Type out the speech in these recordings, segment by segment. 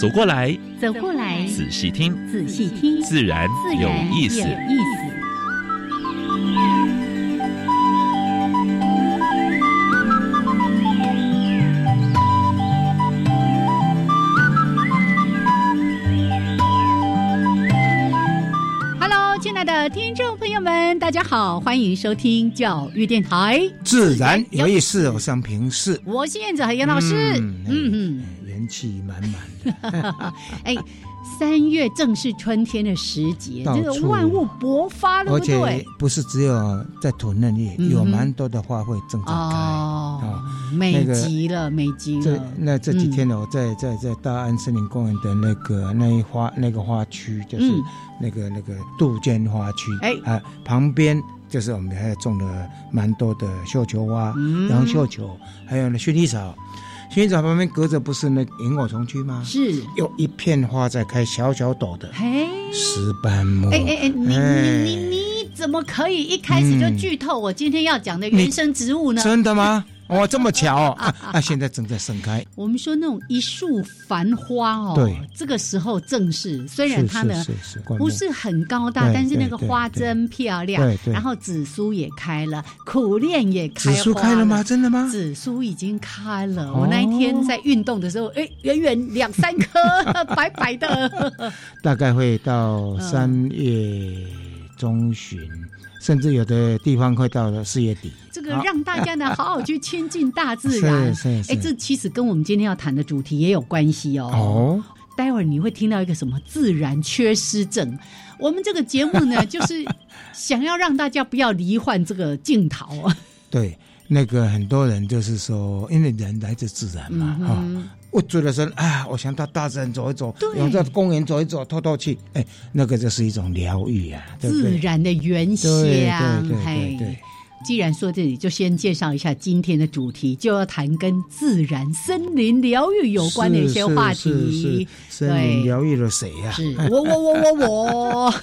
走过来，走过来，仔细听，仔细听，自然有意思。有意思。听众朋友们大家好，欢迎收听教育电台，自然有意思，我是平视，我是燕子和杨老师，嗯嗯，元气满满。哎，三月正是春天的时节，这个万物勃发了，而且不是只有在土嫩叶，有蛮多的花卉正在开，哦，美极了，美极了。这那这几天呢，我在在在大安森林公园的那个那一花那个花区，就是。那个那个杜鹃花区，哎。啊，旁边就是我们还种了蛮多的绣球花，杨绣球，还有呢薰衣草。薰衣草旁边隔着不是那萤火虫区吗？是，有一片花在开，小小朵的，嘿，石斑木。哎哎哎，你你你你怎么可以一开始就剧透我今天要讲的原生植物呢？真的吗？哇，这么巧啊！啊，现在正在盛开。我们说那种一树繁花哦，对，这个时候正是，虽然它呢不是很高大，但是那个花真漂亮。对对。然后紫苏也开了，苦楝也开。紫苏开了吗？真的吗？紫苏已经开了。我那一天在运动的时候，哎，远远两三颗白白的。大概会到三月中旬。甚至有的地方快到了四月底，这个让大家呢好好去亲近大自然。是是，哎，这其实跟我们今天要谈的主题也有关系哦。哦，待会儿你会听到一个什么自然缺失症？我们这个节目呢，就是想要让大家不要罹患这个镜头。对，那个很多人就是说，因为人来自自然嘛，哈。我觉得说啊，我想到大自然走一走，想在公园走一走，透透气，哎，那个就是一种疗愈啊，自然的原乡，对对。既然说这里，就先介绍一下今天的主题，就要谈跟自然、森林疗愈有关的一些话题。森林疗愈了谁呀？是我我我我我。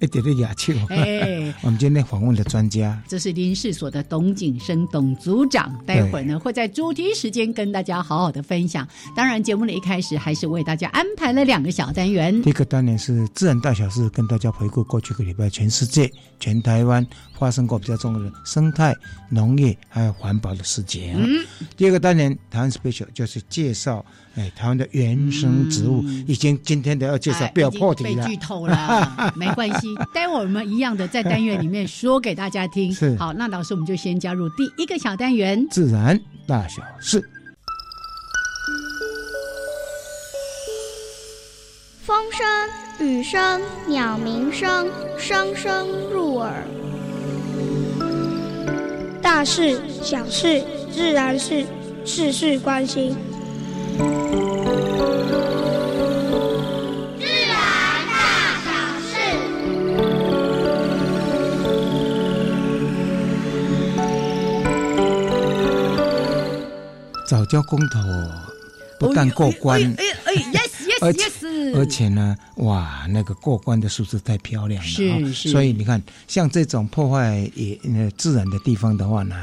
一点点雅趣。哎，我们今天访问的专家，这是林氏所的董景生董组长。待会儿呢，会在主题时间跟大家好好的分享。当然，节目的一开始还是为大家安排了两个小单元。第一个单元是自然大小事，跟大家回顾过去个礼拜全世界、全台湾发生过。比较重要的生态、农业还有环保的事情。嗯，第二个单元台湾 special 就是介绍哎台湾的原生植物。已经今天的要介绍不要破题了，被剧透了，没关系。待会儿我们一样的在单元里面说给大家听。是好，那老师我们就先加入第一个小单元：自然大小事。风声、雨声、鸟鸣声，声声入耳。大事小事，自然是事事关心。自然大小事。早教公投不但过关。Yes，而且呢，哇，那个过关的数字太漂亮了，是是。所以你看，像这种破坏也自然的地方的话呢。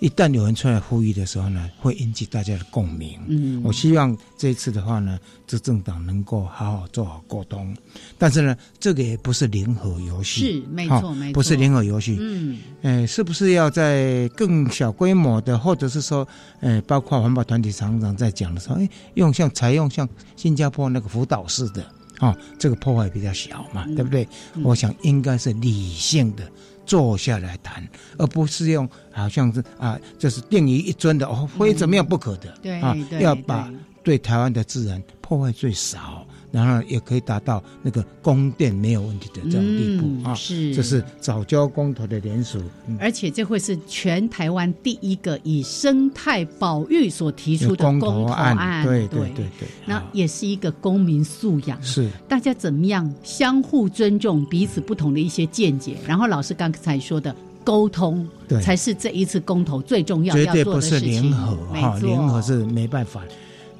一旦有人出来呼吁的时候呢，会引起大家的共鸣。嗯，我希望这一次的话呢，执政党能够好好做好沟通。但是呢，这个也不是零和游戏，是没错，没错，不是零和游戏。嗯，哎，是不是要在更小规模的，或者是说，呃，包括环保团体常常在讲的时候，哎，用像采用像新加坡那个辅导式的，啊，这个破坏比较小嘛，对不对？我想应该是理性的。坐下来谈，而不是用好像是啊，就是定于一尊的哦，非怎么样不可的，对啊，要把对台湾的自然破坏最少，然后也可以达到那个供电没有问题的这种地步啊。是，这是早教公投的联署，而且这会是全台湾第一个以生态保育所提出的公投案。对对对对，那也是一个公民素养，是大家怎么样相互尊重彼此不同的一些见解。然后老师刚才说的。沟通对才是这一次公投最重要绝对不是联合哈，联合是没办法。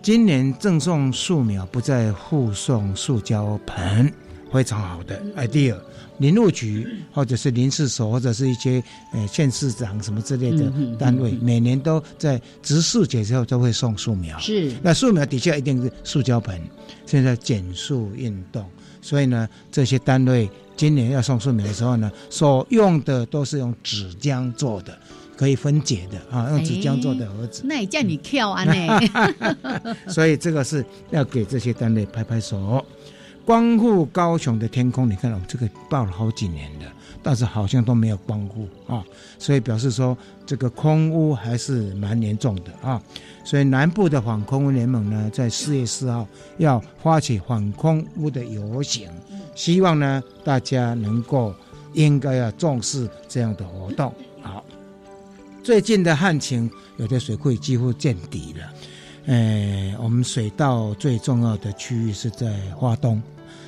今年赠送树苗不再附送塑胶盆，非常好的 idea。林务局或者是林市所或者是一些呃县市长什么之类的单位，每年都在植树节之后都会送树苗。是那树苗底下一定是塑胶盆。现在减速运动，所以呢，这些单位。今年要送树苗的时候呢，所用的都是用纸浆做的，可以分解的啊，用纸浆做的盒子。那也叫你跳啊呢？所以这个是要给这些单位拍拍手。光复高雄的天空，你看我们这个报了好几年的，但是好像都没有光复啊，所以表示说这个空污还是蛮严重的啊。所以南部的反空污联盟呢，在四月四号要发起反空污的游行。希望呢，大家能够应该要重视这样的活动。好，最近的旱情，有的水库几乎见底了。呃，我们水稻最重要的区域是在花东，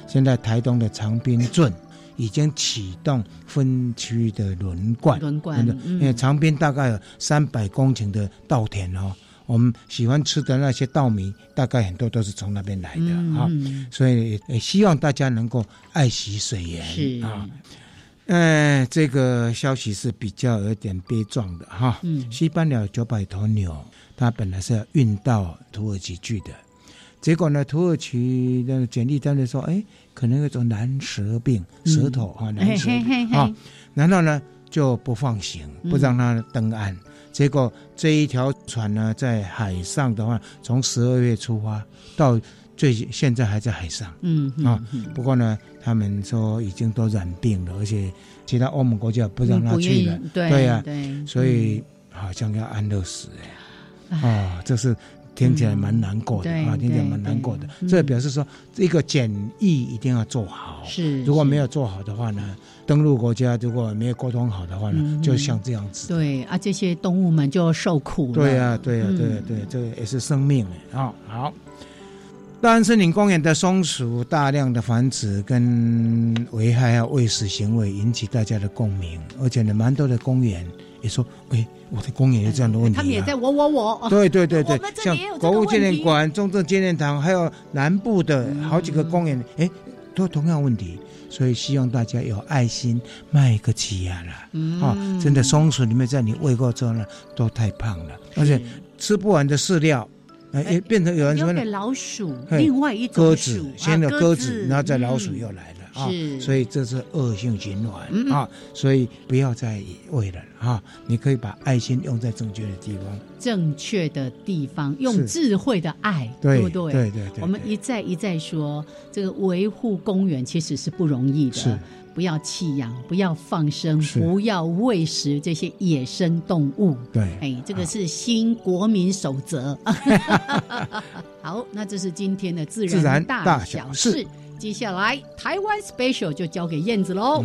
现在台东的长滨镇已经启动分区的轮灌，轮灌，因为长滨大概有三百公顷的稻田哦。我们喜欢吃的那些稻米，大概很多都是从那边来的啊，所以也希望大家能够爱惜水源啊。呃，这个消息是比较有点悲壮的哈。西班牙九百头牛，它本来是要运到土耳其去的，结果呢，土耳其的简历单位说，哎，可能有种蓝舌病，舌头啊蓝舌啊，然后呢就不放行，不让它登岸。结果这一条船呢，在海上的话，从十二月出发到最现在还在海上。嗯啊，不过呢，他们说已经都染病了，而且其他欧盟国家不让他去了。对呀，所以好像要安乐死哎。啊，这是。听起来蛮难过的啊，听起来蛮难过的。这表示说，一个检疫一定要做好。是，如果没有做好的话呢，登陆国家如果没有沟通好的话呢，就像这样子。对啊，这些动物们就受苦了。对呀，对呀，对对，这个也是生命哎啊。好，大安森林公园的松鼠大量的繁殖跟危害啊喂食行为引起大家的共鸣，而且呢，蛮多的公园也说，哎。我的公园有这样的问题，他们也在我我我。对对对对，像国务纪念馆、中正纪念堂，还有南部的好几个公园，哎，都同样问题。所以希望大家有爱心，卖个起呀了。啊，真的松鼠里面在你喂过之后呢，都太胖了，而且吃不完的饲料，哎，变成有人说给老鼠，另外一种鸽子，先有鸽子，然后再老鼠又来了。啊，所以这是恶性循环啊，所以不要再为了啊，你可以把爱心用在正确的地方，正确的地方用智慧的爱，对不对？对对对。我们一再一再说，这个维护公园其实是不容易的，是不要弃养，不要放生，不要喂食这些野生动物。对，哎，这个是新国民守则。好，那这是今天的自然大小事。接下来，台湾 special 就交给燕子喽。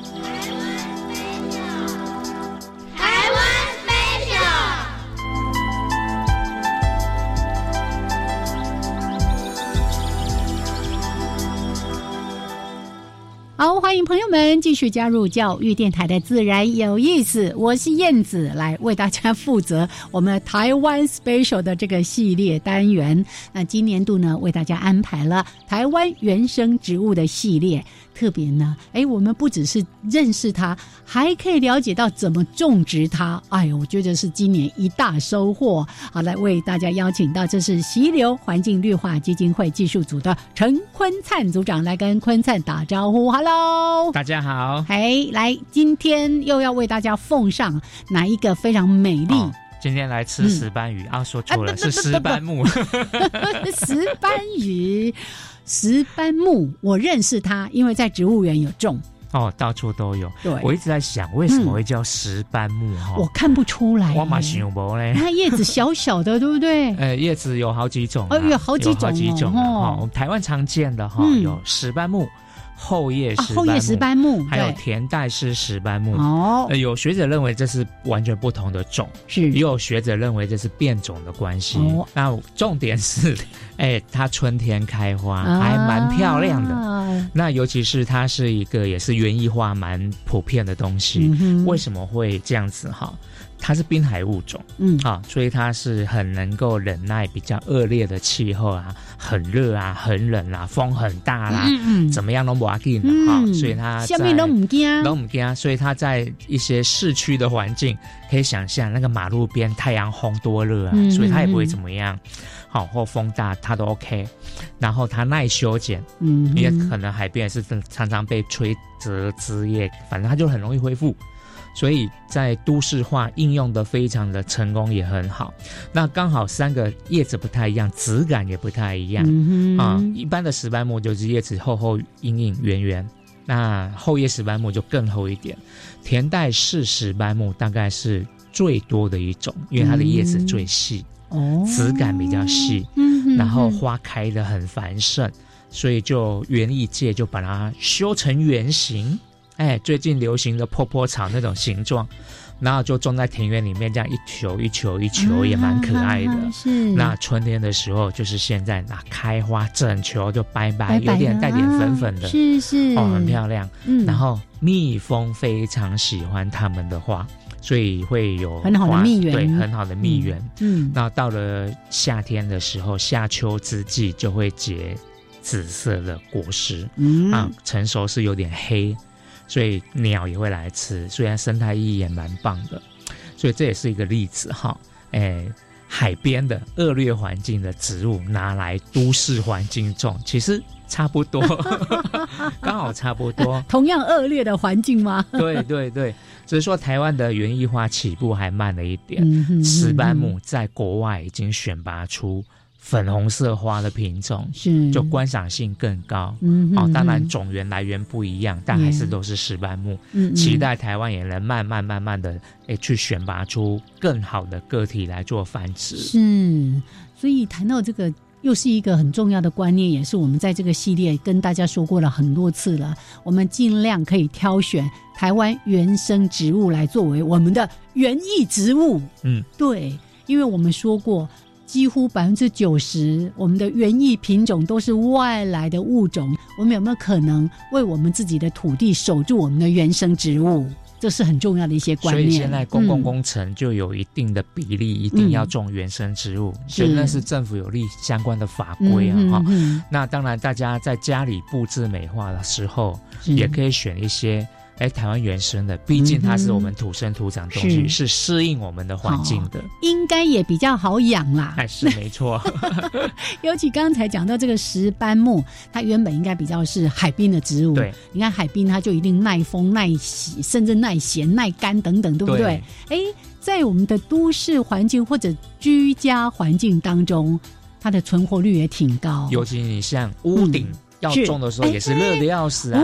好，欢迎朋友们继续加入教育电台的自然有意思。我是燕子，来为大家负责我们台湾 special 的这个系列单元。那今年度呢，为大家安排了台湾原生植物的系列。特别呢，哎，我们不只是认识它，还可以了解到怎么种植它。哎呦，我觉得是今年一大收获。好，来为大家邀请到，这是溪流环境绿化基金会技术组的陈坤灿组长来跟坤灿打招呼。Hello，大家好。哎，来，今天又要为大家奉上哪一个非常美丽？今天来吃石斑鱼啊，说错了，是石斑木。石斑鱼。石斑木，我认识它，因为在植物园有种哦，到处都有。对，我一直在想，为什么会叫石斑木？哈，我看不出来。我马想不嘞，它叶子小小的，对不对？呃，叶子有好几种，哦，有好几种，好几种哦。我们台湾常见的哈，有石斑木。后叶石后叶石斑木，还有田代式石斑木哦。有学者认为这是完全不同的种，是也有学者认为这是变种的关系。那重点是，哎，它春天开花还蛮漂亮的。那尤其是它是一个也是园艺化蛮普遍的东西。为什么会这样子哈？它是滨海物种，嗯，啊，所以它是很能够忍耐比较恶劣的气候啊，很热啊，很冷啊，风很大啦，嗯嗯，怎么样都不怕的哈，所以它下面都唔惊，都唔惊，所以它在一些市区的环境，可以想象那个马路边太阳烘多热啊，所以它也不会怎么样，好或风大它都 OK，然后它耐修剪，嗯，也可能海边是常常被吹折枝叶，反正它就很容易恢复。所以在都市化应用的非常的成功，也很好。那刚好三个叶子不太一样，质感也不太一样啊。一般的石斑木就是叶子厚厚、硬硬、圆圆，那厚叶石斑木就更厚一点。田代式石斑木大概是最多的一种，因为它的叶子最细，哦，质感比较细，嗯，然后花开的很繁盛，所以就园艺界就把它修成圆形。哎，最近流行的坡坡草那种形状，然后就种在庭院里面，这样一球一球一球也蛮可爱的。是。那春天的时候，就是现在，那开花整球就白白，有点带点粉粉的，是是，哦，很漂亮。嗯。然后蜜蜂非常喜欢它们的花，所以会有很好的蜜源，对，很好的蜜源。嗯。那到了夏天的时候，夏秋之际就会结紫色的果实，嗯啊，成熟是有点黑。所以鸟也会来吃，虽然生态意义也蛮棒的，所以这也是一个例子哈。哎，海边的恶劣环境的植物拿来都市环境种，其实差不多，刚好差不多。同样恶劣的环境吗？对对对，只是说台湾的园艺花起步还慢了一点。石斑木在国外已经选拔出。粉红色花的品种是，就观赏性更高。嗯，哦，当然种源来源不一样，但还是都是石斑木。嗯，期待台湾也能慢慢慢慢的诶去选拔出更好的个体来做繁殖。是，所以谈到这个，又是一个很重要的观念，也是我们在这个系列跟大家说过了很多次了。我们尽量可以挑选台湾原生植物来作为我们的园艺植物。嗯，对，因为我们说过。几乎百分之九十，我们的园艺品种都是外来的物种。我们有没有可能为我们自己的土地守住我们的原生植物？这是很重要的一些观念。所以现在公共工程就有一定的比例，一定要种原生植物，所以那是政府有立相关的法规啊。哈，那当然，大家在家里布置美化的时候，也可以选一些。哎，台湾原生的，毕竟它是我们土生土长东西，是适应我们的环境的，应该也比较好养啦。还是没错，尤其刚才讲到这个石斑木，它原本应该比较是海滨的植物。对，你看海滨，它就一定耐风、耐洗，甚至耐咸、耐干等等，对不对？哎，在我们的都市环境或者居家环境当中，它的存活率也挺高。尤其你像屋顶要种的时候，也是热的要死啊。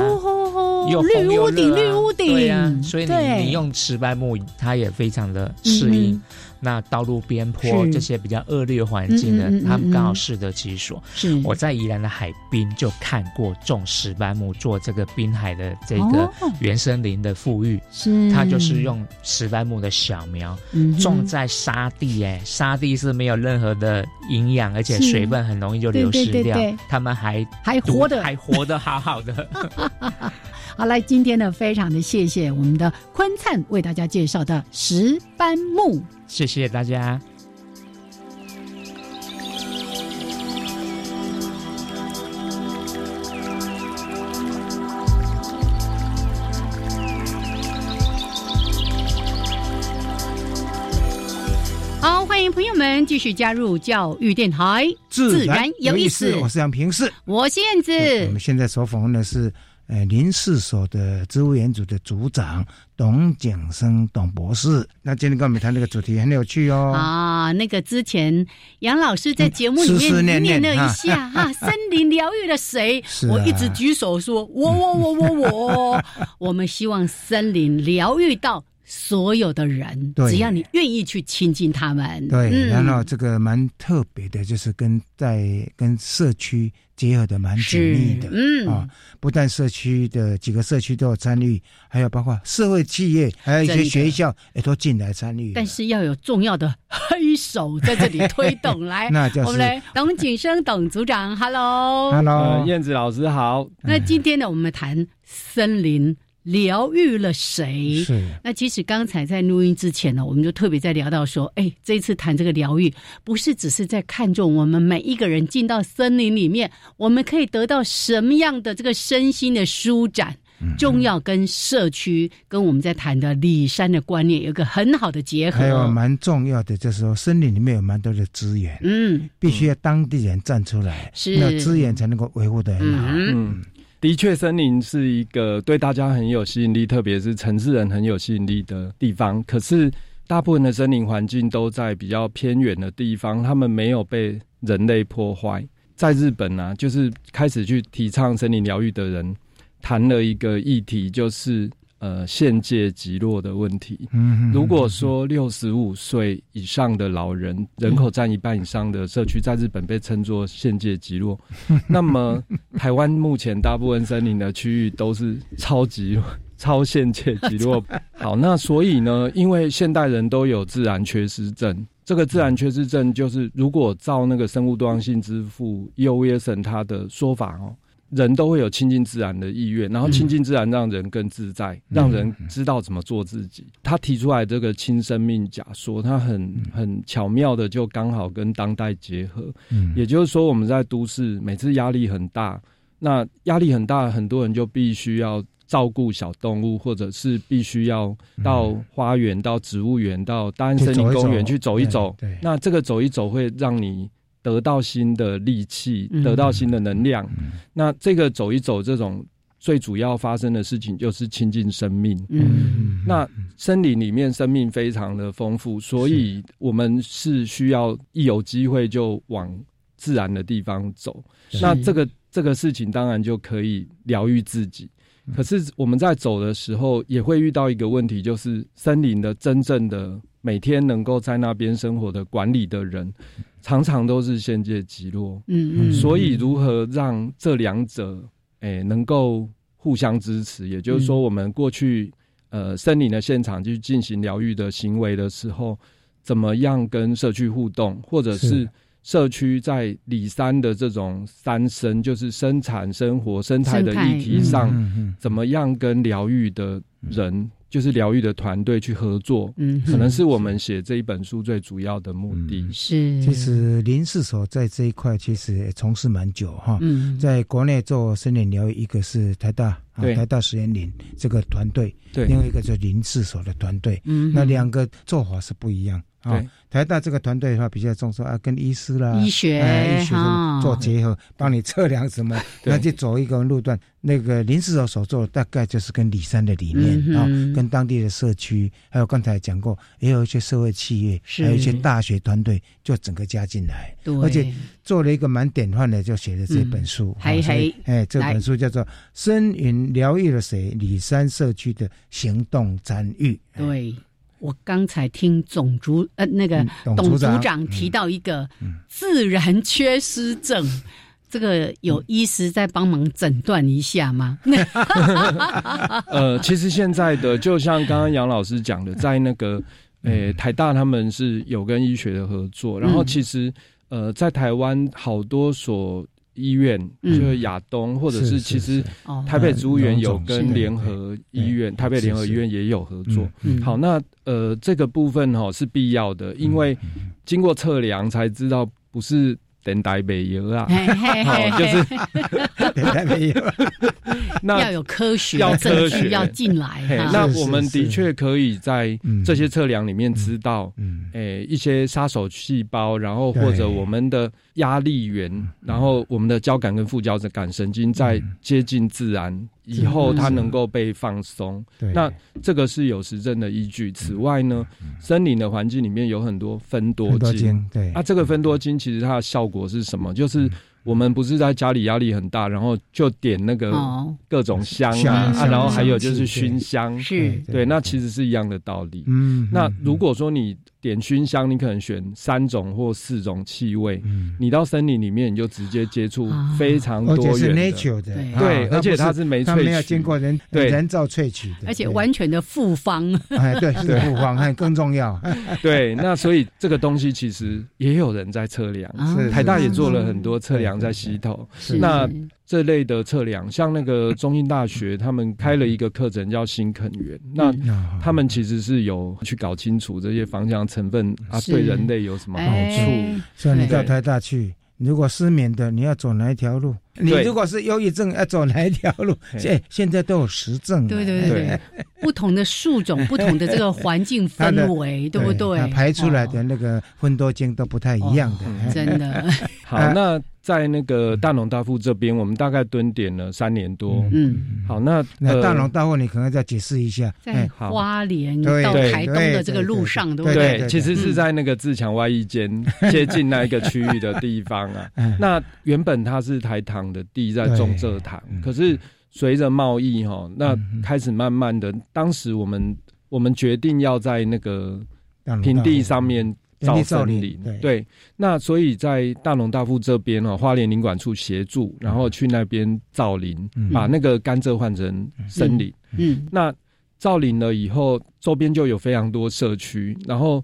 绿屋顶，绿屋顶，对呀，所以你你用石斑木，它也非常的适应。那道路边坡这些比较恶劣环境的，他们刚好适得其所。是。我在宜兰的海滨就看过种石斑木做这个滨海的这个原生林的富裕，是。它就是用石斑木的小苗种在沙地，哎，沙地是没有任何的营养，而且水分很容易就流失掉，他们还还活的还活得好好的。好，来今天呢，非常的谢谢我们的坤灿为大家介绍的石斑木。谢谢大家。好，欢迎朋友们继续加入教育电台，自然有意思。我是杨平世，我是燕子。我们现在所访问的是。呃，林氏所的植物园组的组长董景生董博士，那今天跟我们谈这个主题很有趣哦。啊，那个之前杨老师在节目里面念了一下哈，森林疗愈了谁？我一直举手说，我我我我我，我们希望森林疗愈到。所有的人，只要你愿意去亲近他们，对，然后这个蛮特别的，就是跟在跟社区结合的蛮紧密的，嗯啊，不但社区的几个社区都有参与，还有包括社会企业，还有一些学校也都进来参与。但是要有重要的黑手在这里推动 来，那就是我们来董景生董组长，Hello，Hello，燕子老师好。那今天呢，我们谈森林。疗愈了谁？是那其实刚才在录音之前呢，我们就特别在聊到说，哎，这一次谈这个疗愈，不是只是在看重我们每一个人进到森林里面，我们可以得到什么样的这个身心的舒展，重要跟社区跟我们在谈的里山的观念有个很好的结合。还有蛮重要的，就是说森林里面有蛮多的资源，嗯，必须要当地人站出来，是那资源才能够维护的很好，嗯。的确，森林是一个对大家很有吸引力，特别是城市人很有吸引力的地方。可是，大部分的森林环境都在比较偏远的地方，他们没有被人类破坏。在日本呢，就是开始去提倡森林疗愈的人谈了一个议题，就是。呃，限界极弱的问题。嗯，如果说六十五岁以上的老人人口占一半以上的社区，在日本被称作限界极弱，那么台湾目前大部分森林的区域都是超级 超限界极弱。好，那所以呢，因为现代人都有自然缺失症，这个自然缺失症就是如果照那个生物多样性之父 E.O.Wilson 他的说法哦。人都会有亲近自然的意愿，然后亲近自然让人更自在，让人知道怎么做自己。他提出来这个亲生命假说，他很很巧妙的就刚好跟当代结合。嗯，也就是说，我们在都市每次压力很大，那压力很大，很多人就必须要照顾小动物，或者是必须要到花园、到植物园、到大安森林公园去走一走。对，那这个走一走会让你。得到新的力气，得到新的能量。那这个走一走，这种最主要发生的事情就是亲近生命。嗯，那森林里面生命非常的丰富，所以我们是需要一有机会就往自然的地方走。那这个这个事情当然就可以疗愈自己。可是我们在走的时候，也会遇到一个问题，就是森林的真正的每天能够在那边生活的管理的人。常常都是限界极弱，嗯嗯，所以如何让这两者诶能够互相支持？也就是说，我们过去呃森林的现场去进行疗愈的行为的时候，怎么样跟社区互动，或者是社区在里山的这种三生，就是生产生活生态的议题上，怎么样跟疗愈的人？就是疗愈的团队去合作，嗯，可能是我们写这一本书最主要的目的。是，其实林氏所在这一块其实也从事蛮久哈。嗯，在国内做森林疗愈，一个是台大，啊，台大实验林这个团队，对，另外一个就是林氏所的团队，嗯，那两个做法是不一样。对，台大这个团队的话比较重视啊，跟医师啦、医学、医学做结合，帮你测量什么，那就走一个路段。那个林市所所做的大概就是跟李山的理念啊，跟当地的社区，还有刚才讲过，也有一些社会企业，还有一些大学团队，就整个加进来，而且做了一个蛮典范的，就写的这本书。还还哎，这本书叫做《森云疗愈了谁？李山社区的行动参与》。对。我刚才听总组呃那个董组长提到一个自然缺失症，这个有医师在帮忙诊断一下吗？呃，其实现在的就像刚刚杨老师讲的，在那个诶台大他们是有跟医学的合作，然后其实呃在台湾好多所。医院就是亚东，或者是其实台北植物园有跟联合医院、台北联合医院也有合作。好，那呃这个部分哈是必要的，因为经过测量才知道不是等待没有啊，就是等待没有。那要有科学，要科学。要进来。那我们的确可以在这些测量里面知道，诶，一些杀手细胞，然后或者我们的压力源，然后我们的交感跟副交感神经在接近自然以后，它能够被放松。那这个是有实证的依据。此外呢，森林的环境里面有很多分多精，对，啊，这个分多精其实它的效果是什么？就是我们不是在家里压力很大，然后就点那个各种香啊，啊，然后还有就是熏香，是。对，那其实是一样的道理。嗯，那如果说你。点熏香，你可能选三种或四种气味。嗯，你到森林里面，你就直接接触非常多元的，对，而且它是没萃取，没有经过人对。人造萃取的，而且完全的复方。哎，对，是复方，还更重要。对，那所以这个东西其实也有人在测量，台大也做了很多测量在溪头。那这类的测量，像那个中英大学，他们开了一个课程叫新垦园，那他们其实是有去搞清楚这些方向成分啊，对人类有什么好处。所以你到台大去，如果失眠的，你要走哪一条路？你如果是忧郁症，要走哪一条路？现现在都有实证。对对对，不同的树种，不同的这个环境氛围，对不对？排出来的那个分多精都不太一样的，真的。好，那。在那个大农大富这边，我们大概蹲点了三年多。嗯，好，那那大农大富，你可能再解释一下。在花莲到台东的这个路上，对不对？其实是在那个自强外一间 接近那一个区域的地方啊。那原本它是台糖的地，在种蔗糖，可是随着贸易哈，那开始慢慢的，当时我们我们决定要在那个平地上面。造森林，对，那所以在大农大富这边哦，花莲林管处协助，然后去那边造林，把那个甘蔗换成森林。嗯，那造林了以后，周边就有非常多社区，然后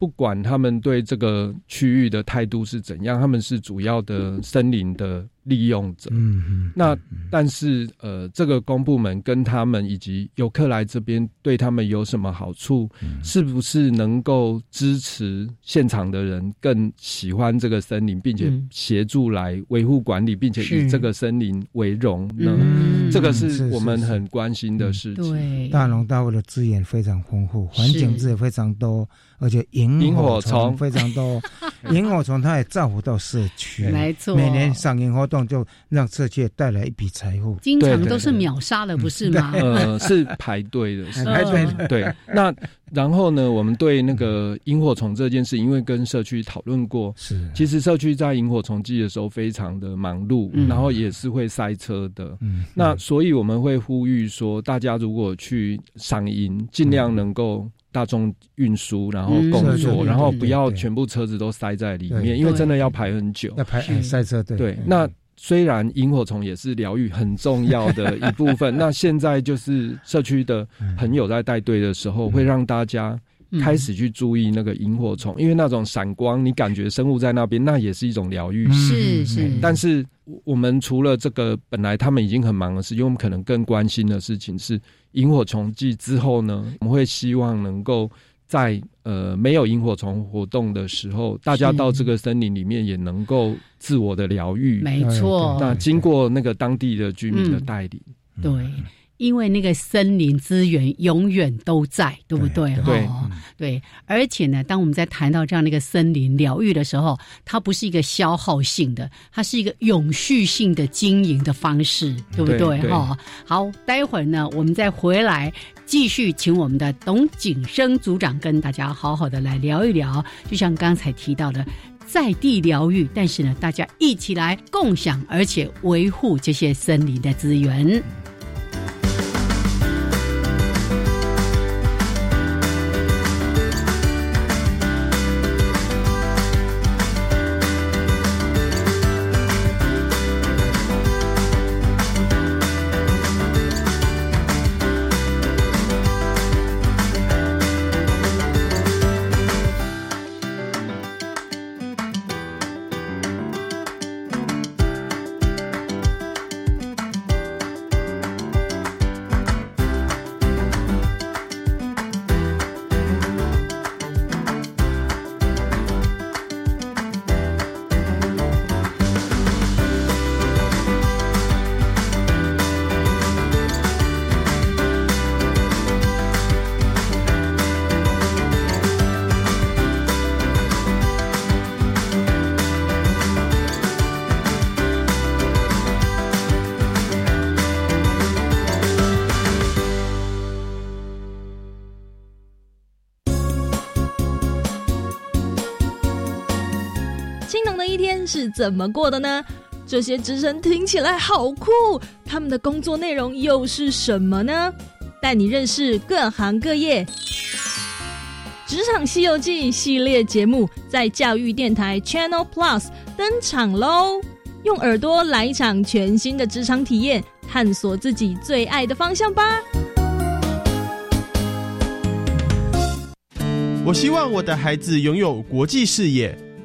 不管他们对这个区域的态度是怎样，他们是主要的森林的。利用者，嗯嗯，那但是呃，这个公部门跟他们以及游客来这边，对他们有什么好处？是不是能够支持现场的人更喜欢这个森林，并且协助来维护管理，并且以这个森林为荣呢？这个是我们很关心的事情。对，大龙大富的资源非常丰富，环境资源非常多，而且萤火虫。非常多，萤火虫它也造福到社区，没错，每年赏萤火。就让社界带来一笔财富，经常都是秒杀了，不是吗？呃，是排队的，排队对。那然后呢，我们对那个萤火虫这件事，因为跟社区讨论过，是其实社区在萤火虫季的时候非常的忙碌，然后也是会塞车的。嗯，那所以我们会呼吁说，大家如果去赏萤，尽量能够。大众运输，然后工作，然后不要全部车子都塞在里面，因为真的要排很久。要排塞车，对。对，那虽然萤火虫也是疗愈很重要的一部分，那现在就是社区的朋友在带队的时候，会让大家开始去注意那个萤火虫，因为那种闪光，你感觉生物在那边，那也是一种疗愈。是是。但是我们除了这个，本来他们已经很忙的事，因为我们可能更关心的事情是。萤火虫季之后呢，我们会希望能够在呃没有萤火虫活动的时候，大家到这个森林里面也能够自我的疗愈。没错，那经过那个当地的居民的带领，对。因为那个森林资源永远都在，对不对？对对，而且呢，当我们在谈到这样的一个森林疗愈的时候，它不是一个消耗性的，它是一个永续性的经营的方式，对不对？哈，好，待会儿呢，我们再回来继续请我们的董景生组长跟大家好好的来聊一聊，就像刚才提到的在地疗愈，但是呢，大家一起来共享，而且维护这些森林的资源。怎么过的呢？这些职称听起来好酷，他们的工作内容又是什么呢？带你认识各行各业。职场西游记系列节目在教育电台 Channel Plus 登场喽！用耳朵来一场全新的职场体验，探索自己最爱的方向吧。我希望我的孩子拥有国际视野，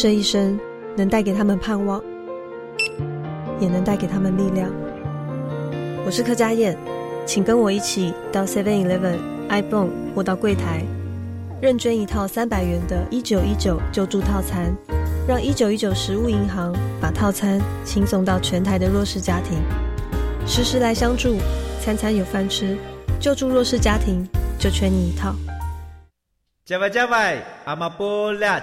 这一生能带给他们盼望，也能带给他们力量。我是柯佳燕，请跟我一起到 Seven Eleven、iPhone 或到柜台，认捐一套三百元的“一九一九”救助套餐，让一九一九食物银行把套餐轻送到全台的弱势家庭。时时来相助，餐餐有饭吃，救助弱势家庭就缺你一套。加外加外，阿玛波拉，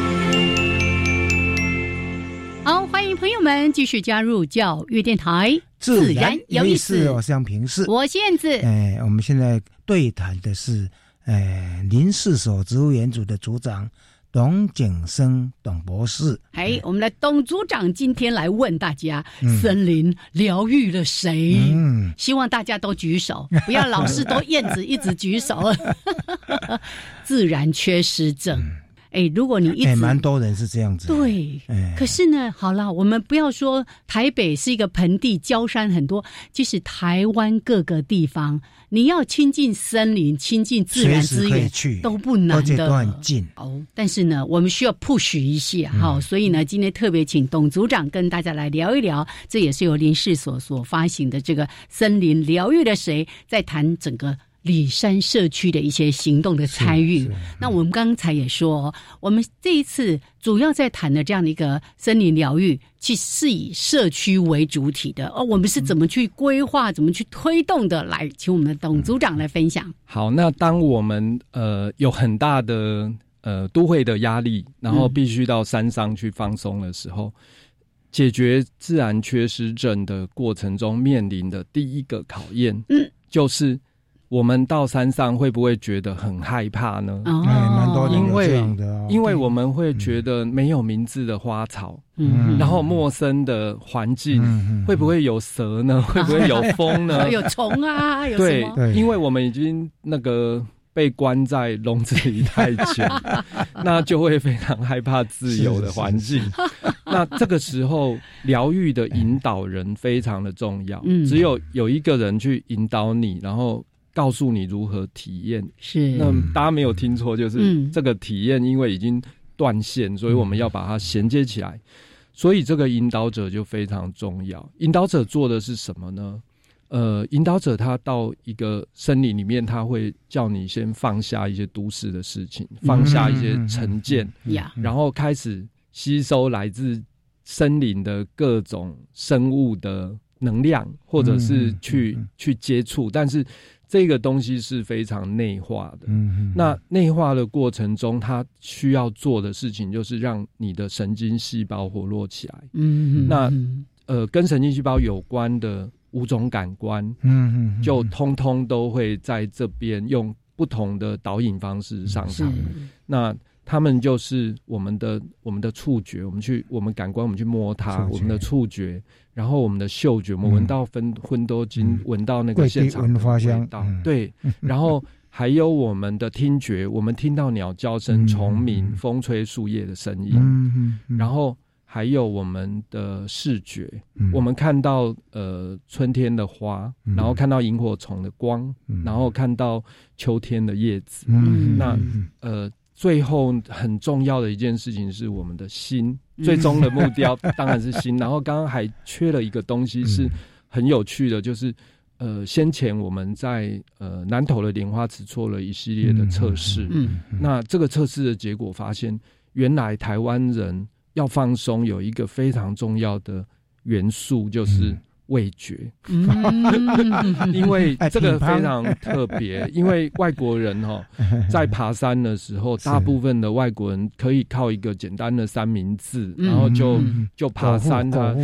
好，欢迎朋友们继续加入教育电台，自然有意思。我是杨平视，我是燕子。哎，我们现在对谈的是，哎，林氏所植物园组的组长董景生董博士。哎，我们的董组长今天来问大家：森林疗愈了谁？嗯，希望大家都举手，不要老是都燕子一直举手。自然缺失症。哎，如果你一直蛮多人是这样子，对，可是呢，好了，我们不要说台北是一个盆地，焦山很多，就是台湾各个地方，你要亲近森林、亲近自然资源都不难的，都很近哦。但是呢，我们需要 push 一下，好，所以呢，今天特别请董组长跟大家来聊一聊，这也是由林氏所所发行的这个森林疗愈的谁，在谈整个。里山社区的一些行动的参与，那我们刚才也说，我们这一次主要在谈的这样的一个森林疗愈，其实是以社区为主体的。哦，我们是怎么去规划、怎么去推动的？来，请我们的董组长来分享。好，那当我们呃有很大的呃都会的压力，然后必须到山上去放松的时候，解决自然缺失症的过程中面临的第一个考验，嗯，就是。我们到山上会不会觉得很害怕呢？哦，蛮多因为这样的，因为我们会觉得没有名字的花草，嗯，然后陌生的环境，会不会有蛇呢？会不会有风呢？有虫啊？有对，因为我们已经那个被关在笼子里太久，那就会非常害怕自由的环境。那这个时候，疗愈的引导人非常的重要。嗯，只有有一个人去引导你，然后。告诉你如何体验。是。那大家没有听错，就是这个体验，因为已经断线，所以我们要把它衔接起来。所以这个引导者就非常重要。引导者做的是什么呢？呃，引导者他到一个森林里面，他会叫你先放下一些都市的事情，放下一些成见，然后开始吸收来自森林的各种生物的能量，或者是去去接触，但是。这个东西是非常内化的。嗯，那内化的过程中，它需要做的事情就是让你的神经细胞活络起来。嗯，那呃，跟神经细胞有关的五种感官，嗯嗯，就通通都会在这边用不同的导引方式上场。那他们就是我们的我们的触觉，我们去我们感官，我们去摸它，我们的触觉。然后我们的嗅觉，我们闻到芬芬多精，闻到那个现场的味道，对。然后还有我们的听觉，我们听到鸟叫声、虫鸣、风吹树叶的声音。然后还有我们的视觉，我们看到呃春天的花，然后看到萤火虫的光，然后看到秋天的叶子。那呃，最后很重要的一件事情是我们的心，最终的目标 当然是心。然后刚刚还缺了一个东西，是很有趣的，就是呃，先前我们在呃南投的莲花池做了一系列的测试。嗯，那这个测试的结果发现，原来台湾人。要放松，有一个非常重要的元素就是味觉，因为这个非常特别。因为外国人哈在爬山的时候，大部分的外国人可以靠一个简单的三明治，然后就就爬山啊，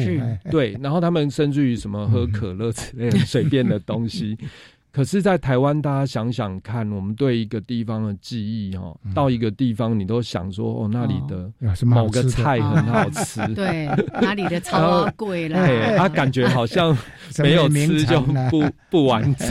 对，然后他们甚至于什么喝可乐之类的随便的东西。可是，在台湾，大家想想看，我们对一个地方的记忆，哈，到一个地方，你都想说，哦，那里的某个菜很好 吃，对，哪里的超贵了，他感觉好像 没有吃就不不完整。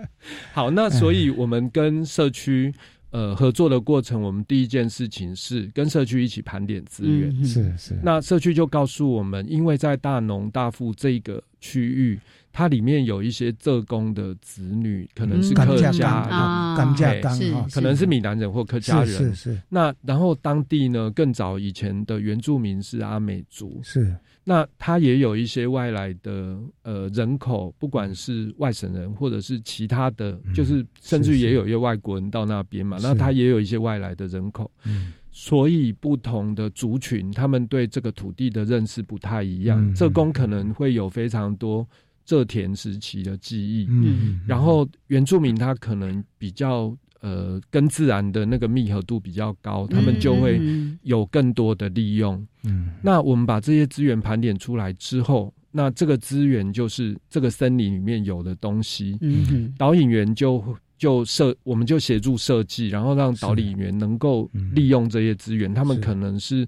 好，那所以我们跟社区呃合作的过程，我们第一件事情是跟社区一起盘点资源，是是。那社区就告诉我们，因为在大农大富这个区域。它里面有一些浙工的子女，可能是客家啊，甘家刚可能是闽南人或客家人。是是。那然后当地呢，更早以前的原住民是阿美族。是。那他也有一些外来的呃人口，不管是外省人或者是其他的，就是甚至也有一些外国人到那边嘛。那他也有一些外来的人口。嗯。所以不同的族群，他们对这个土地的认识不太一样。浙工可能会有非常多。蔗田时期的记忆，嗯，然后原住民他可能比较呃跟自然的那个密合度比较高，他们就会有更多的利用。嗯，那我们把这些资源盘点出来之后，那这个资源就是这个森林里面有的东西。嗯，导引员就就设，我们就协助设计，然后让导引员能够利用这些资源。他们可能是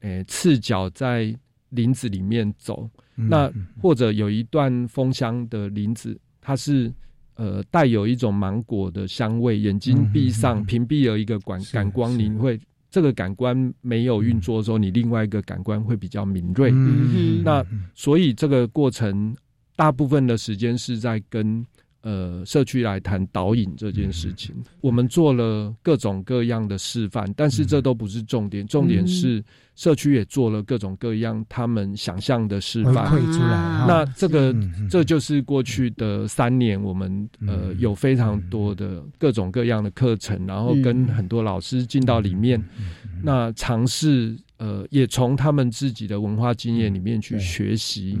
诶赤脚在林子里面走。那或者有一段枫香的林子，它是呃带有一种芒果的香味，眼睛闭上，屏蔽了一个感感光，你会这个感官没有运作的时候，你另外一个感官会比较敏锐。那所以这个过程大部分的时间是在跟。呃，社区来谈导引这件事情，我们做了各种各样的示范，但是这都不是重点，重点是社区也做了各种各样他们想象的示范。出来，那这个这就是过去的三年，我们呃有非常多的各种各样的课程，然后跟很多老师进到里面，那尝试呃也从他们自己的文化经验里面去学习。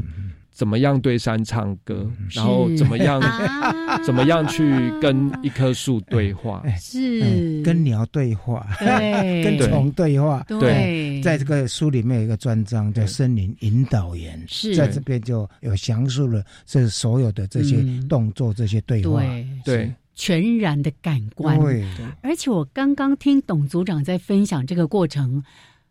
怎么样对山唱歌，然后怎么样，怎么样去跟一棵树对话，是。跟鸟对话，对，跟虫对话，对。在这个书里面有一个专章叫“森林引导员”，是。在这边就有详述了这所有的这些动作、这些对话，对，全然的感官。对，而且我刚刚听董组长在分享这个过程，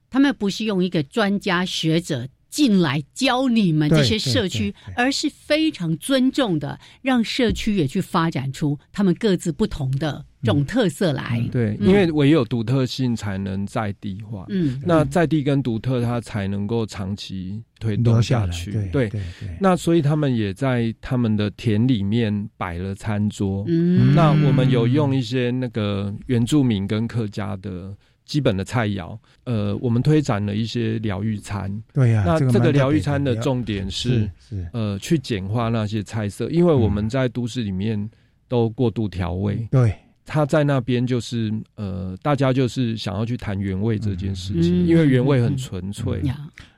他们不是用一个专家学者。进来教你们这些社区，而是非常尊重的，让社区也去发展出他们各自不同的这种特色来。对，因为唯有独特性才能在地化。嗯，那在地跟独特，它才能够长期推动下去。对对对。那所以他们也在他们的田里面摆了餐桌。嗯，那我们有用一些那个原住民跟客家的。基本的菜肴，呃，我们推展了一些疗愈餐。对呀，那这个疗愈餐的重点是，是呃，去简化那些菜色，因为我们在都市里面都过度调味。对，他在那边就是呃，大家就是想要去谈原味这件事情，因为原味很纯粹，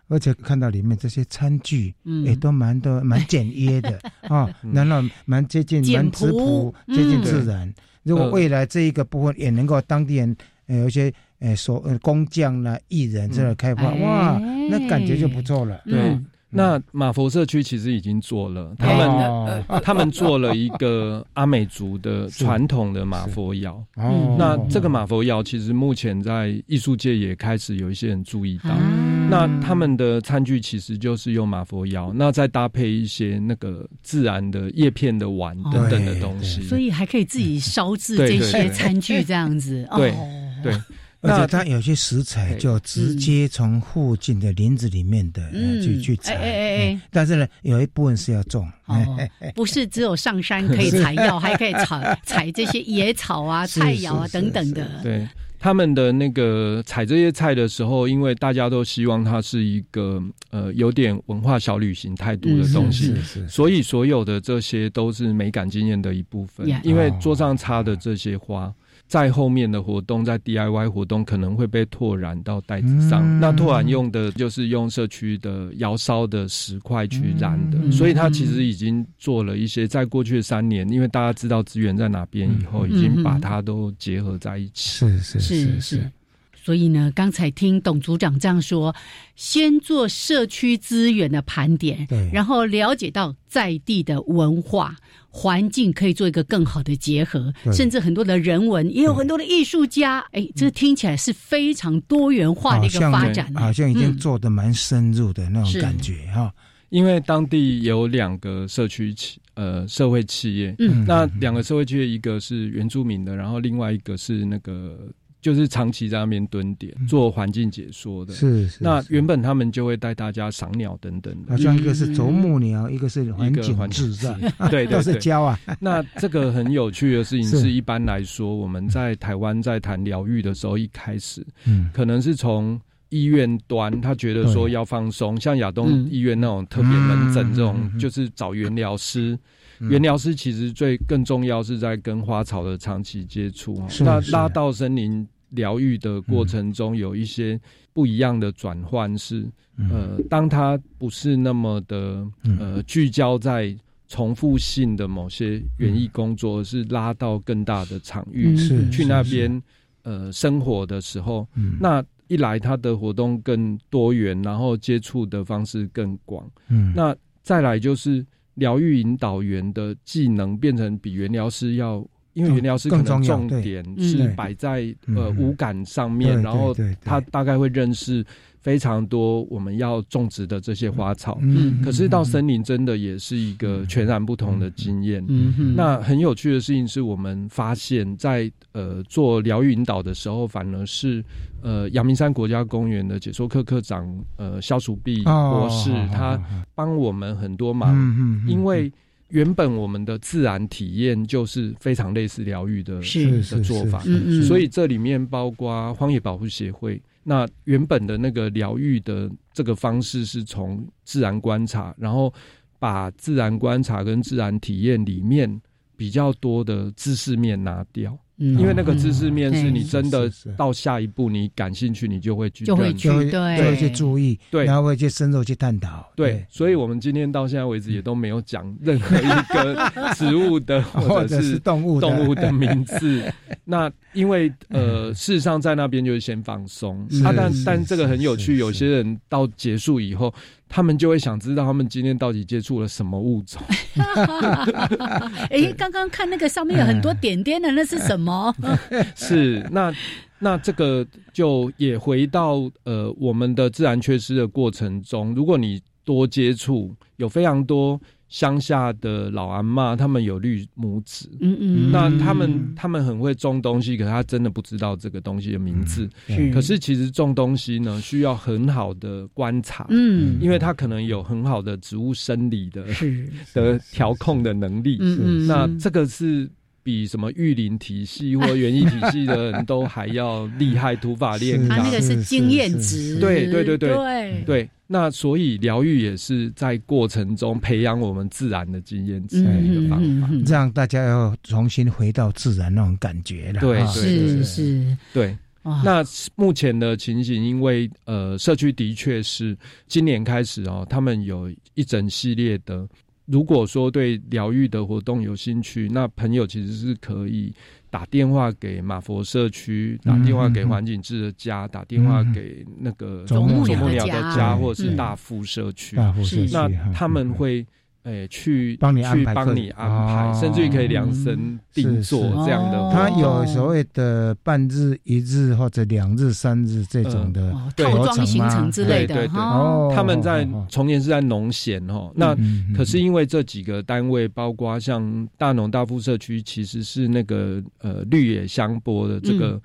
而且看到里面这些餐具嗯。也都蛮多 蛮简约的啊，然后蛮接近蛮质朴，接近自然。如果未来这一个部分也能够当地人呃有些。哎，说工匠呢、艺人这个开发，哇，那感觉就不错了。对，那马佛社区其实已经做了，他们他们做了一个阿美族的 传统的马佛窑。哦，那这个马佛窑其实目前在艺术界也开始有一些人注意到。那他们的餐具其实就是用马佛窑，那再搭配一些那个自然的叶片的碗等等的东西，所以还可以自己烧制这些餐具这样子。对对。那它有些食材就直接从附近的林子里面的去去采，哎哎哎，但是呢，有一部分是要种，哦，不是只有上山可以采药，还可以采采这些野草啊、菜肴啊等等的。对。他们的那个采这些菜的时候，因为大家都希望它是一个呃有点文化小旅行态度的东西，所以所有的这些都是美感经验的一部分。因为桌上插的这些花。在后面的活动，在 DIY 活动可能会被拓染到袋子上。那拓染用的就是用社区的窑烧的石块去染的，所以它其实已经做了一些。在过去的三年，因为大家知道资源在哪边以后，已经把它都结合在一起。是是是是。所以呢，刚才听董组长这样说，先做社区资源的盘点，然后了解到在地的文化环境，可以做一个更好的结合，甚至很多的人文，也有很多的艺术家。哎，这听起来是非常多元化的一个发展，好像已经做的蛮深入的那种感觉哈。因为当地有两个社区企呃社会企业，嗯，那两个社会企业，一个是原住民的，然后另外一个是那个。就是长期在那边蹲点做环境解说的，是是。那原本他们就会带大家赏鸟等等的，好像一个是啄木鸟，一个是环境自在，对，都是教啊。那这个很有趣的事情 是，一般来说我们在台湾在谈疗愈的时候，一开始，嗯，可能是从医院端，他觉得说要放松，像亚东医院那种特别门诊这种，就是找原疗师。原疗师其实最更重要是在跟花草的长期接触，那拉到森林。疗愈的过程中有一些不一样的转换，是呃，当他不是那么的呃聚焦在重复性的某些园艺工作，而是拉到更大的场域去那边呃生活的时候，那一来他的活动更多元，然后接触的方式更广，嗯，那再来就是疗愈引导员的技能变成比原疗师要。因为原疗师可能重点是摆在呃五感上面，然后他大概会认识非常多我们要种植的这些花草。嗯，可是到森林真的也是一个全然不同的经验。嗯那很有趣的事情是我们发现，在呃做疗愈引导的时候，反而是呃阳明山国家公园的解说课课长呃肖楚碧博士，他帮我们很多忙，因为。原本我们的自然体验就是非常类似疗愈的的做法，所以这里面包括荒野保护协会，那原本的那个疗愈的这个方式是从自然观察，然后把自然观察跟自然体验里面比较多的知识面拿掉。因为那个知识面是你真的到下一步你感兴趣，你就会去就会去对，就会去注意，对，然后会去深入去探讨。对，所以我们今天到现在为止也都没有讲任何一个植物的 或者是动物动物的名字。那因为呃，事实上在那边就是先放松，啊，但但这个很有趣，有些人到结束以后。他们就会想知道他们今天到底接触了什么物种。哎，刚刚看那个上面有很多点点的，那是什么？是那那这个就也回到呃我们的自然缺失的过程中，如果你多接触，有非常多。乡下的老阿妈，他们有绿拇指，嗯嗯，那他们他们很会种东西，可是他真的不知道这个东西的名字。可是其实种东西呢，需要很好的观察，嗯，因为他可能有很好的植物生理的的调控的能力。嗯嗯，那这个是比什么育林体系或园艺体系的人都还要厉害，土法炼钢。他那个是经验值，对对对对对。那所以疗愈也是在过程中培养我们自然的经验值的一个方法，让大家要重新回到自然那种感觉了。对，是是，对。那目前的情形，因为呃，社区的确是今年开始哦，他们有一整系列的，如果说对疗愈的活动有兴趣，那朋友其实是可以。打电话给马佛社区，打电话给环境志的家，打电话给那个啄木鸟的家，或者是大富社区。那他们会诶，去帮你安排，帮你安排，甚至于可以量身定做这样的。他有所谓的半日、一日或者两日、三日这种的套装行程之类的。对对对，他们在从前是在农闲哦，那可是因为这几个单位，包括像大农大富社区，其实是那个呃绿野香波的这个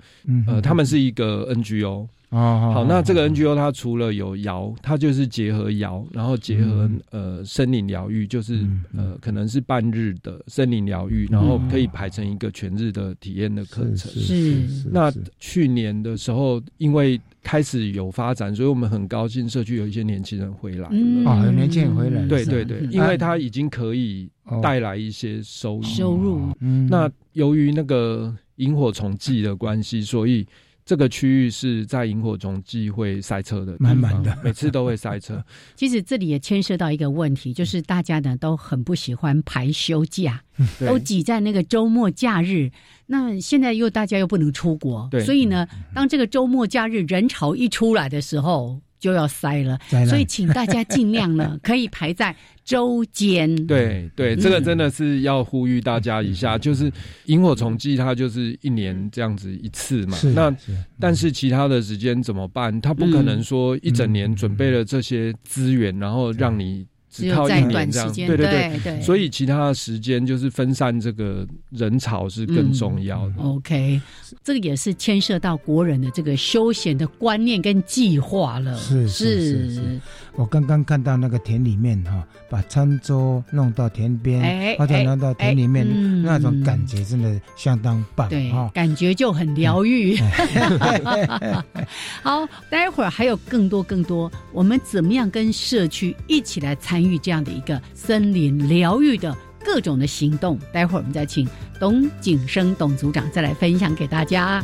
呃，他们是一个 NGO。哦，好，那这个 NGO 它除了有摇，它就是结合摇，然后结合呃森林疗愈，就是呃可能是半日的森林疗愈，然后可以排成一个全日的体验的课程。是。那去年的时候，因为开始有发展，所以我们很高兴社区有一些年轻人回来了。啊，有年轻人回来。对对对，因为他已经可以带来一些收入收入。嗯那由于那个萤火虫季的关系，所以。这个区域是在萤火虫季会塞车的，满满的，每次都会塞车。其实这里也牵涉到一个问题，就是大家呢都很不喜欢排休假，都挤在那个周末假日。那现在又大家又不能出国，所以呢，当这个周末假日人潮一出来的时候。就要塞了，所以请大家尽量呢，可以排在周间。对对，这个真的是要呼吁大家一下，就是萤火虫季它就是一年这样子一次嘛。那但是其他的时间怎么办？它不可能说一整年准备了这些资源，然后让你。只靠一年这样，对对对，所以其他的时间就是分散这个人潮是更重要的。OK，这个也是牵涉到国人的这个休闲的观念跟计划了。是是。是，我刚刚看到那个田里面哈，把餐桌弄到田边，或者弄到田里面，那种感觉真的相当棒。对，感觉就很疗愈。好，待会儿还有更多更多，我们怎么样跟社区一起来参。参与这样的一个森林疗愈的各种的行动，待会儿我们再请董景生董组长再来分享给大家。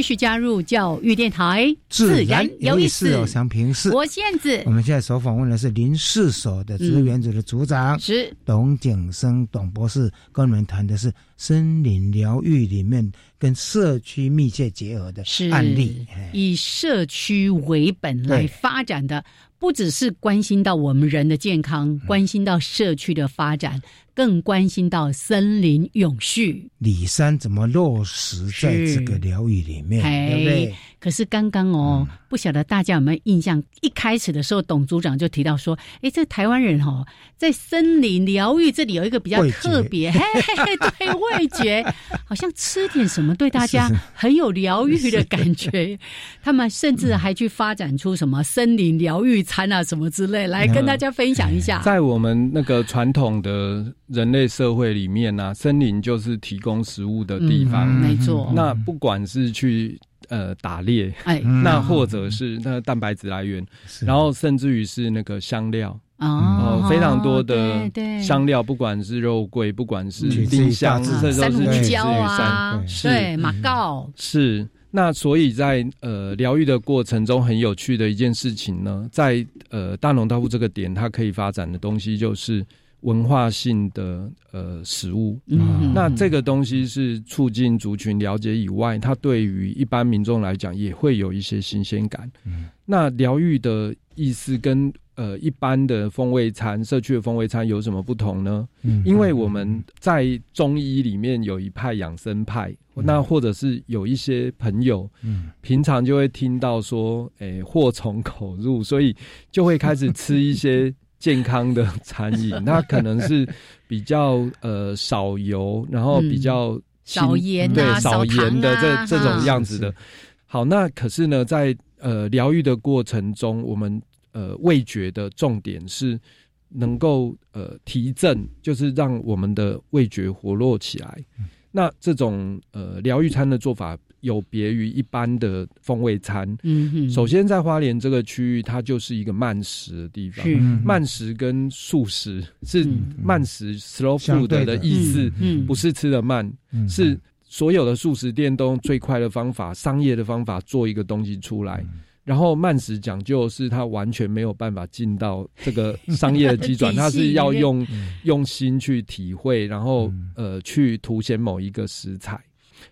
继续加入教育电台，自然有意思。我想平视，我燕子。我们现在所访问的是林氏所的植物园组的组长，是董景生董博士，跟我们谈的是森林疗愈里面跟社区密切结合的案例，以社区为本来发展的，不只是关心到我们人的健康，关心到社区的发展。更关心到森林永续，李山怎么落实在这个疗愈里面，对不对？可是刚刚哦，不晓得大家有没有印象？一开始的时候，董组长就提到说：“哎，这台湾人哦，在森林疗愈这里有一个比较特别，嘿嘿对味觉，好像吃点什么对大家很有疗愈的感觉。他们甚至还去发展出什么森林疗愈餐啊，什么之类，来跟大家分享一下。在我们那个传统的人类社会里面呢，森林就是提供食物的地方，没错。那不管是去。呃，打猎，哎，那或者是那个蛋白质来源，然后甚至于是那个香料，哦，非常多的香料，不管是肉桂，不管是丁香，这都是取自于山，对马告。是。那所以在呃疗愈的过程中，很有趣的一件事情呢，在呃大农大富这个点，它可以发展的东西就是。文化性的呃食物，那这个东西是促进族群了解以外，它对于一般民众来讲也会有一些新鲜感。那疗愈的。意思跟呃一般的风味餐、社区的风味餐有什么不同呢？嗯，因为我们在中医里面有一派养生派，那或者是有一些朋友，嗯，平常就会听到说，诶，祸从口入，所以就会开始吃一些健康的餐饮，那可能是比较呃少油，然后比较少盐，对，少盐的这这种样子的。好，那可是呢，在呃疗愈的过程中，我们呃味觉的重点是能够呃提振，就是让我们的味觉活络起来。那这种呃疗愈餐的做法有别于一般的风味餐。嗯首先在花莲这个区域，它就是一个慢食的地方。慢食跟素食是慢食 （slow food） 的意思，不是吃的慢，是。所有的素食店都用最快的方法、商业的方法做一个东西出来，然后慢食讲究是它完全没有办法进到这个商业的基转，它是要用用心去体会，然后呃去凸显某一个食材，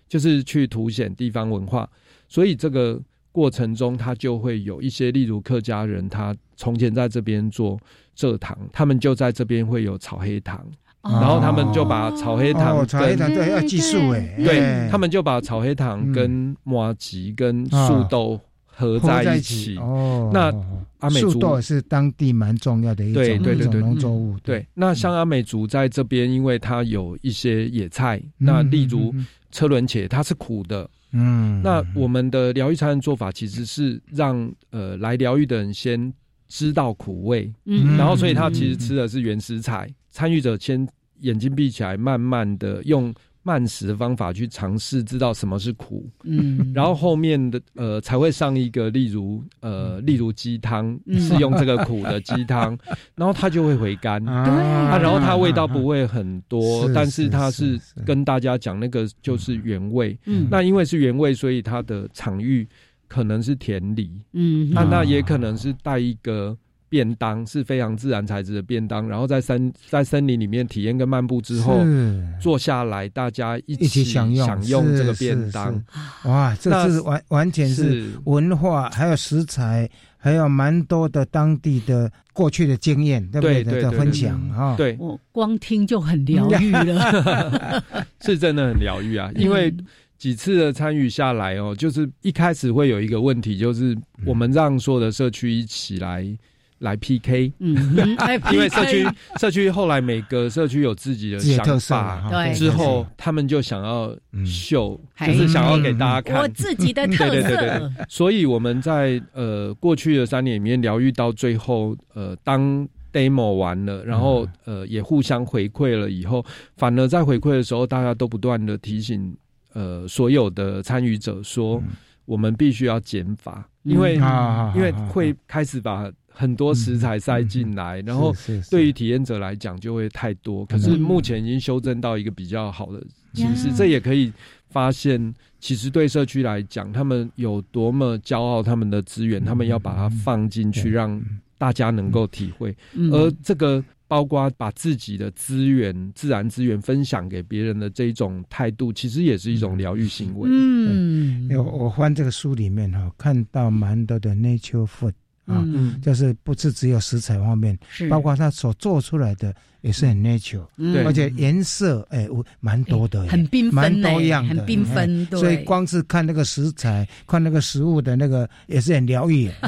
就是去凸显地方文化。所以这个过程中，他就会有一些，例如客家人，他从前在这边做蔗糖，他们就在这边会有炒黑糖。然后他们就把炒黑糖，炒黑糖对要技术哎，对他们就把炒黑糖跟麻吉跟树豆合在一起。哦，那阿美族豆是当地蛮重要的一种一种农作物。对，那像阿美族在这边，因为它有一些野菜，那例如车轮茄，它是苦的。嗯，那我们的疗愈餐的做法其实是让呃来疗愈的人先知道苦味，嗯，然后所以他其实吃的是原食材。参与者先眼睛闭起来，慢慢的用慢食的方法去尝试，知道什么是苦。嗯，然后后面的呃才会上一个，例如呃，例如鸡汤是用这个苦的鸡汤，然后它就会回甘。啊，然后它味道不会很多，但是它是跟大家讲那个就是原味。嗯，那因为是原味，所以它的场域可能是田里。嗯，那那也可能是带一个。便当是非常自然材质的便当，然后在森在森林里面体验跟漫步之后，坐下来大家一起享用享用这个便当。哇，这是完完全是文化，还有食材，还有蛮多的当地的过去的经验，对不对？的分享啊，对，我光听就很疗愈了，是真的很疗愈啊！因为几次的参与下来哦，就是一开始会有一个问题，就是我们让所有的社区一起来。来 PK，嗯，因为社区社区后来每个社区有自己的想法，对，之后他们就想要秀，就是想要给大家看。我自己的特色。所以我们在呃过去的三年里面疗愈到最后，呃，当 demo 完了，然后呃也互相回馈了以后，反而在回馈的时候，大家都不断的提醒呃所有的参与者说，我们必须要减法，因为因为会开始把。很多食材塞进来，然后对于体验者来讲就会太多。可是目前已经修正到一个比较好的形式，这也可以发现，其实对社区来讲，他们有多么骄傲，他们的资源，他们要把它放进去，让大家能够体会。而这个包括把自己的资源、自然资源分享给别人的这一种态度，其实也是一种疗愈行为。嗯，我我翻这个书里面哈，看到蛮多的 nature food。啊，就是不是只有食材方面，包括它所做出来的也是很 natural，对，而且颜色哎，蛮多的，很缤纷，蛮多样的，很缤纷。所以光是看那个食材，看那个食物的那个也是很疗愈。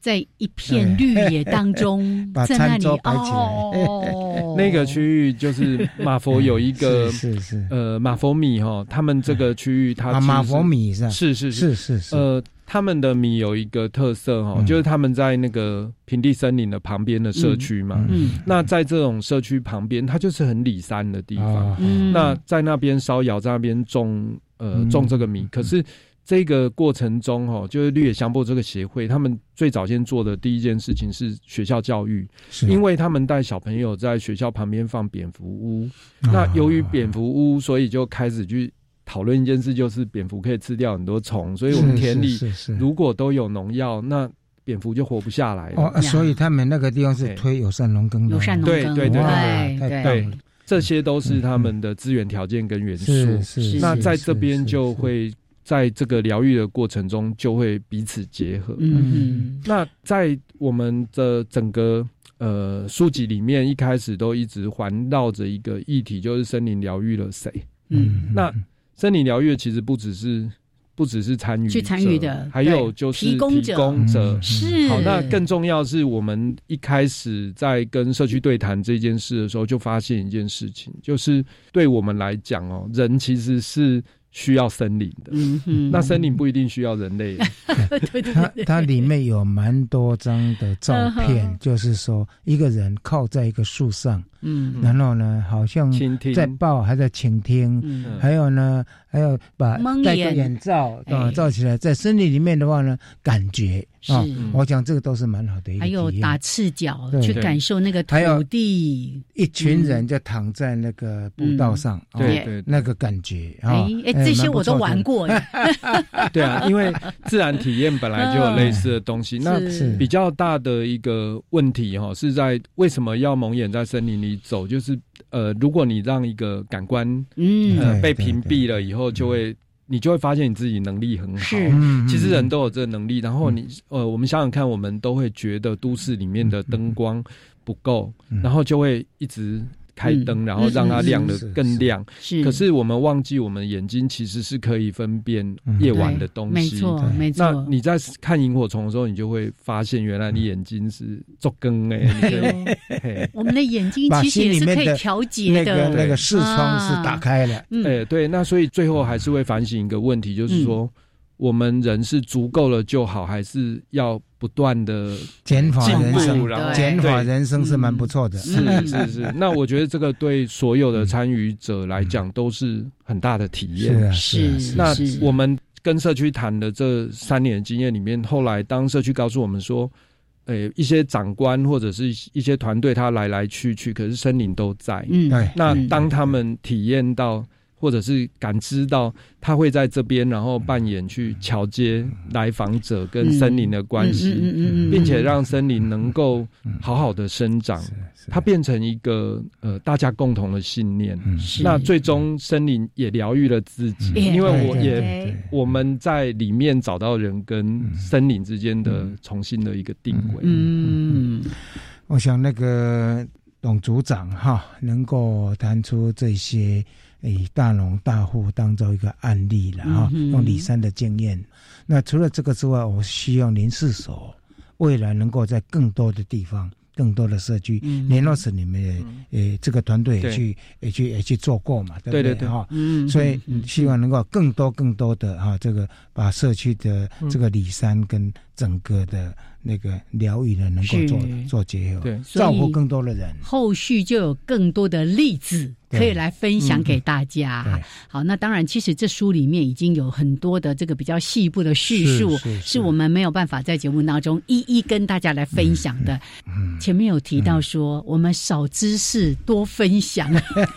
在一片绿野当中，把餐桌摆起来。那个区域就是马佛有一个是是呃马佛米哈，他们这个区域它马佛米是是是。是是是。呃。他们的米有一个特色哈，就是他们在那个平地森林的旁边的社区嘛。嗯，那在这种社区旁边，它就是很里山的地方。嗯，那在那边烧窑，在那边种呃种这个米。可是这个过程中哈，就是绿野香波这个协会，他们最早先做的第一件事情是学校教育，因为他们带小朋友在学校旁边放蝙蝠屋。那由于蝙蝠屋，所以就开始去。讨论一件事，就是蝙蝠可以吃掉很多虫，所以我们田里如果都有农药，那蝙蝠就活不下来。哦，所以他们那个地方是推友善农耕，友善农耕，对对对对对，这些都是他们的资源条件跟元素。是是，那在这边就会在这个疗愈的过程中就会彼此结合。嗯，那在我们的整个呃书籍里面，一开始都一直环绕着一个议题，就是森林疗愈了谁？嗯，那森林疗愈其实不只是。不只是参与去参与的，还有就是提供者是好。那更重要是我们一开始在跟社区对谈这件事的时候，就发现一件事情，就是对我们来讲哦，人其实是。需要森林的，嗯那森林不一定需要人类。它它里面有蛮多张的照片，就是说一个人靠在一个树上，嗯，然后呢，好像在抱，还在倾听，还有呢，还有把戴个眼罩啊罩起来，在森林里面的话呢，感觉。是，我讲这个都是蛮好的一个还有打赤脚去感受那个土地，一群人就躺在那个步道上，对对，那个感觉啊，哎，这些我都玩过。对啊，因为自然体验本来就有类似的东西。那比较大的一个问题哈，是在为什么要蒙眼在森林里走？就是呃，如果你让一个感官嗯。被屏蔽了以后，就会。你就会发现你自己能力很好，其实人都有这个能力。然后你呃，我们想想看，我们都会觉得都市里面的灯光不够，然后就会一直。开灯，然后让它亮的更亮。是，可是我们忘记，我们眼睛其实是可以分辨夜晚的东西。没错，没错。那你在看萤火虫的时候，你就会发现，原来你眼睛是做更哎。我们 的眼睛其实也是可以调节的，那个视窗是打开了。哎，对。那所以最后还是会反省一个问题，就是说。我们人是足够了就好，还是要不断的减法人生？然后减法人生是蛮不错的。是是是。那我觉得这个对所有的参与者来讲都是很大的体验。是是。那我们跟社区谈的这三年经验里面，后来当社区告诉我们说，诶，一些长官或者是一些团队，他来来去去，可是森林都在。嗯，对。那当他们体验到。或者是感知到他会在这边，然后扮演去桥接来访者跟森林的关系，并且让森林能够好好的生长，它变成一个呃大家共同的信念。那最终森林也疗愈了自己，因为我也我们在里面找到人跟森林之间的重新的一个定位。嗯，我想那个董组长哈，能够谈出这些。以大农大户当做一个案例了哈，用李三的经验。那除了这个之外，我希望林氏所未来能够在更多的地方、更多的社区，联络是你们也呃这个团队也去也去也去做过嘛，对不对哈？嗯，所以希望能够更多更多的哈，这个把社区的这个李三跟整个的。那个疗愈的能够做做结合，对，照顾更多的人，后续就有更多的例子可以来分享给大家。好，那当然，其实这书里面已经有很多的这个比较细部的叙述，是我们没有办法在节目当中一一跟大家来分享的。前面有提到说，我们少知识多分享，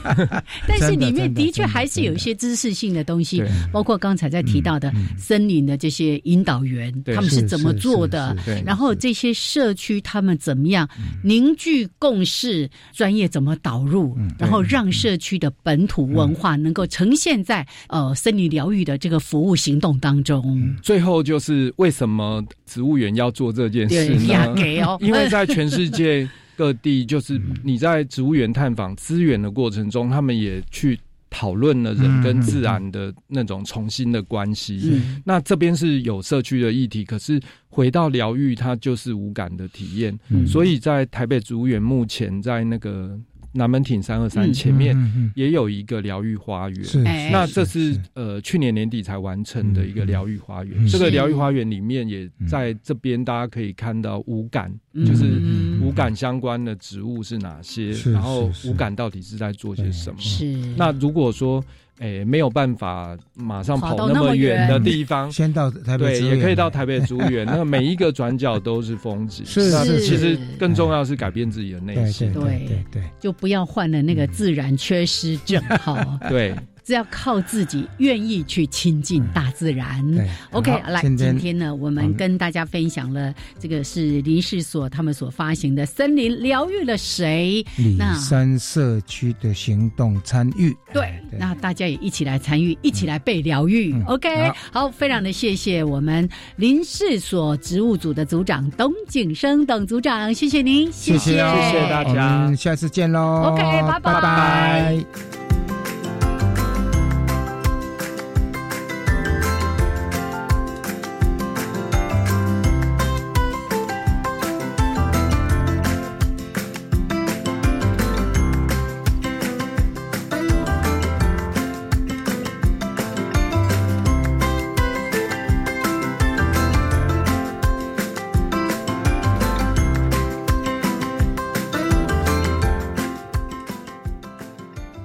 但是里面的确还是有一些知识性的东西，包括刚才在提到的森林的这些引导员，他们是怎么做的，然后。然后这些社区他们怎么样凝聚共识？专业怎么导入？然后让社区的本土文化能够呈现在呃森林疗愈的这个服务行动当中。最后就是为什么植物园要做这件事呢？因为在全世界各地，就是你在植物园探访资源的过程中，他们也去。讨论了人跟自然的那种重新的关系。那这边是有社区的议题，可是回到疗愈，它就是无感的体验。所以在台北植物园目前在那个。南门町三二三前面也有一个疗愈花园，那这是呃去年年底才完成的一个疗愈花园。这个疗愈花园里面也在这边，大家可以看到无感，就是无感相关的植物是哪些，然后五感到底是在做些什么。是那如果说。哎，没有办法马上跑那么远的地方，先到台北，对，也可以到台北植物园。那个每一个转角都是风景，是是。其实更重要是改变自己的内心，对对对，就不要患了那个自然缺失症。好，对。只要靠自己，愿意去亲近大自然。OK，来，今天呢，我们跟大家分享了这个是林氏所他们所发行的《森林疗愈了谁》里山社区的行动参与。对，那大家也一起来参与，一起来被疗愈。OK，好，非常的谢谢我们林氏所植物组的组长董景生董组长，谢谢您，谢谢，谢谢大家，下次见喽。OK，拜拜拜。